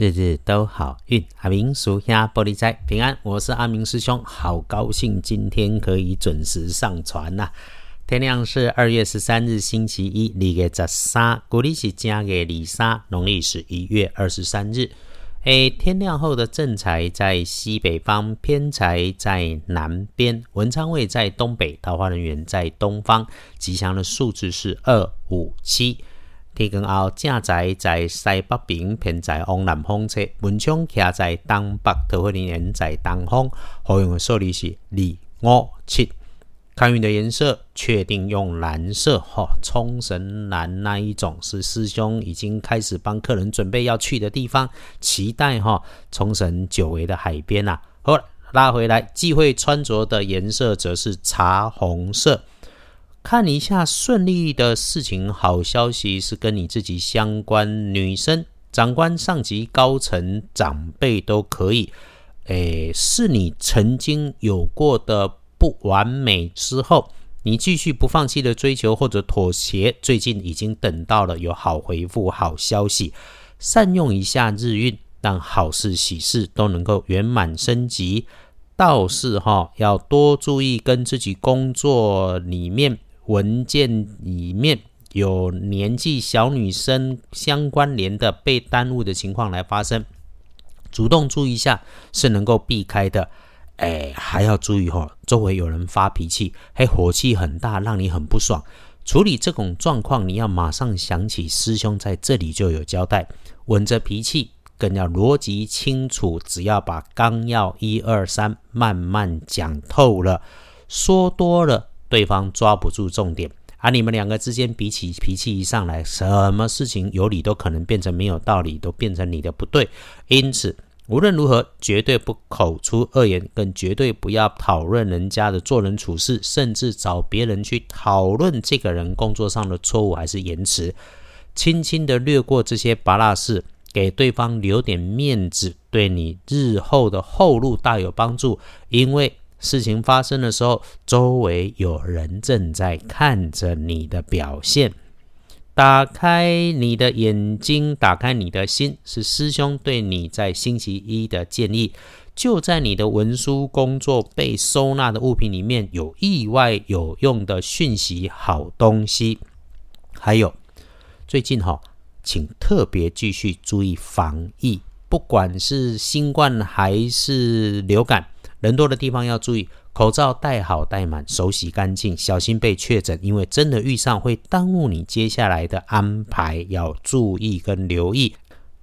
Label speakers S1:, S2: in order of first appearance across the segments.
S1: 日日都好运，阿明属下玻璃仔平安，我是阿明师兄，好高兴今天可以准时上传呐。天亮是二月十三日星期一，二月十三，古历是正月二三，农历是一月二十三日。诶，天亮后的正财在西北方，偏财在南边，文昌位在东北，桃花人员在东方，吉祥的数字是二五七。天光后，正在在西北边，偏在往南方侧；文昌徛在东北，桃花人在东方。好用的数字是二五七。看运的颜色，确定用蓝色哈，冲绳蓝那一种是师兄已经开始帮客人准备要去的地方，期待哈冲绳久违的海边呐。好，拉回来，忌讳穿着的颜色则是茶红色。看一下顺利的事情，好消息是跟你自己相关，女生、长官、上级、高层、长辈都可以。诶，是你曾经有过的不完美之后，你继续不放弃的追求或者妥协，最近已经等到了有好回复、好消息。善用一下日运，让好事喜事都能够圆满升级。倒是哈，要多注意跟自己工作里面。文件里面有年纪小女生相关联的被耽误的情况来发生，主动注意一下是能够避开的。哎，还要注意哈，周围有人发脾气，还火气很大，让你很不爽。处理这种状况，你要马上想起师兄在这里就有交代，稳着脾气，更要逻辑清楚。只要把纲要一二三慢慢讲透了，说多了。对方抓不住重点，而你们两个之间比起脾气一上来，什么事情有理都可能变成没有道理，都变成你的不对。因此，无论如何，绝对不口出恶言，更绝对不要讨论人家的做人处事，甚至找别人去讨论这个人工作上的错误还是延迟，轻轻的略过这些拔辣事，给对方留点面子，对你日后的后路大有帮助，因为。事情发生的时候，周围有人正在看着你的表现。打开你的眼睛，打开你的心，是师兄对你在星期一的建议。就在你的文书工作被收纳的物品里面，有意外有用的讯息、好东西。还有，最近哈，请特别继续注意防疫，不管是新冠还是流感。人多的地方要注意，口罩戴好戴满，手洗干净，小心被确诊。因为真的遇上会耽误你接下来的安排，要注意跟留意。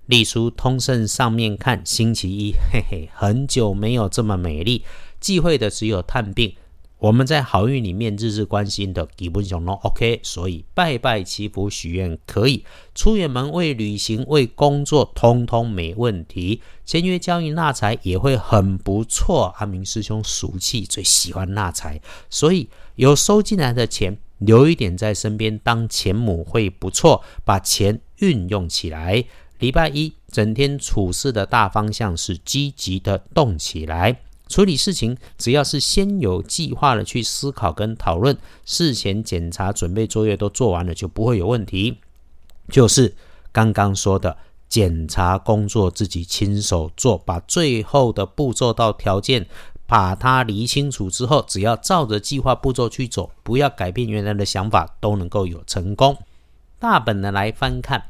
S1: 隶书通胜上面看，星期一，嘿嘿，很久没有这么美丽。忌讳的只有探病。我们在好运里面日日关心的基本上都 OK，所以拜拜祈福许愿可以，出远门为旅行为工作通通没问题，签约交易纳财也会很不错。阿明师兄俗气，最喜欢纳财，所以有收进来的钱留一点在身边当钱母会不错，把钱运用起来。礼拜一整天处事的大方向是积极的动起来。处理事情，只要是先有计划的去思考跟讨论，事前检查准备作业都做完了，就不会有问题。就是刚刚说的，检查工作自己亲手做，把最后的步骤到条件把它理清楚之后，只要照着计划步骤去走，不要改变原来的想法，都能够有成功。大本的来翻看。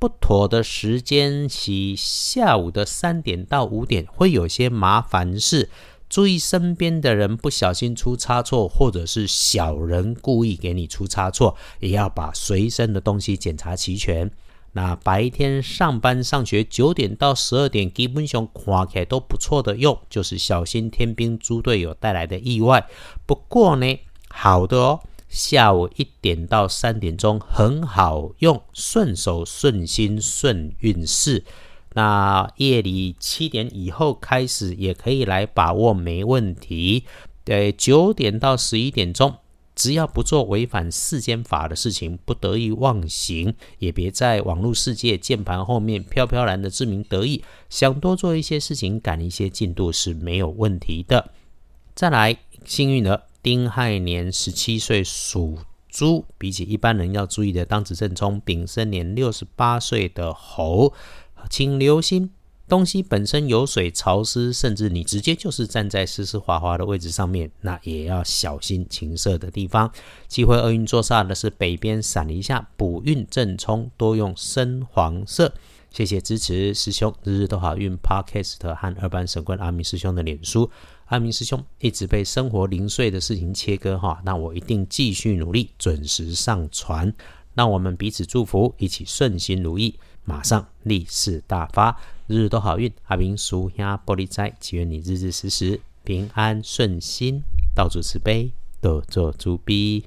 S1: 不妥的时间起下午的三点到五点会有些麻烦事，注意身边的人不小心出差错，或者是小人故意给你出差错，也要把随身的东西检查齐全。那白天上班上学九点到十二点基本上看起来都不错的用，就是小心天兵猪队友带来的意外。不过呢，好的哦。下午一点到三点钟很好用，顺手顺心顺运势。那夜里七点以后开始也可以来把握，没问题。对，九点到十一点钟，只要不做违反世间法的事情，不得意忘形，也别在网络世界键盘后面飘飘然的自鸣得意。想多做一些事情，赶一些进度是没有问题的。再来，幸运儿。丁亥年十七岁属猪，比起一般人要注意的当值正冲。丙申年六十八岁的猴，请留心东西本身有水潮湿，甚至你直接就是站在湿湿滑滑的位置上面，那也要小心情色的地方。忌讳厄运坐煞的是北边闪一下，补运正冲，多用深黄色。谢谢支持师兄，日日都好运。Podcast 和二班神棍阿明师兄的脸书，阿明师兄一直被生活零碎的事情切割哈，那我一定继续努力，准时上传。让我们彼此祝福，一起顺心如意，马上利市大发，日日都好运。阿明叔兄玻璃斋，祈愿你日日时时平安顺心，道主慈悲，多做主逼。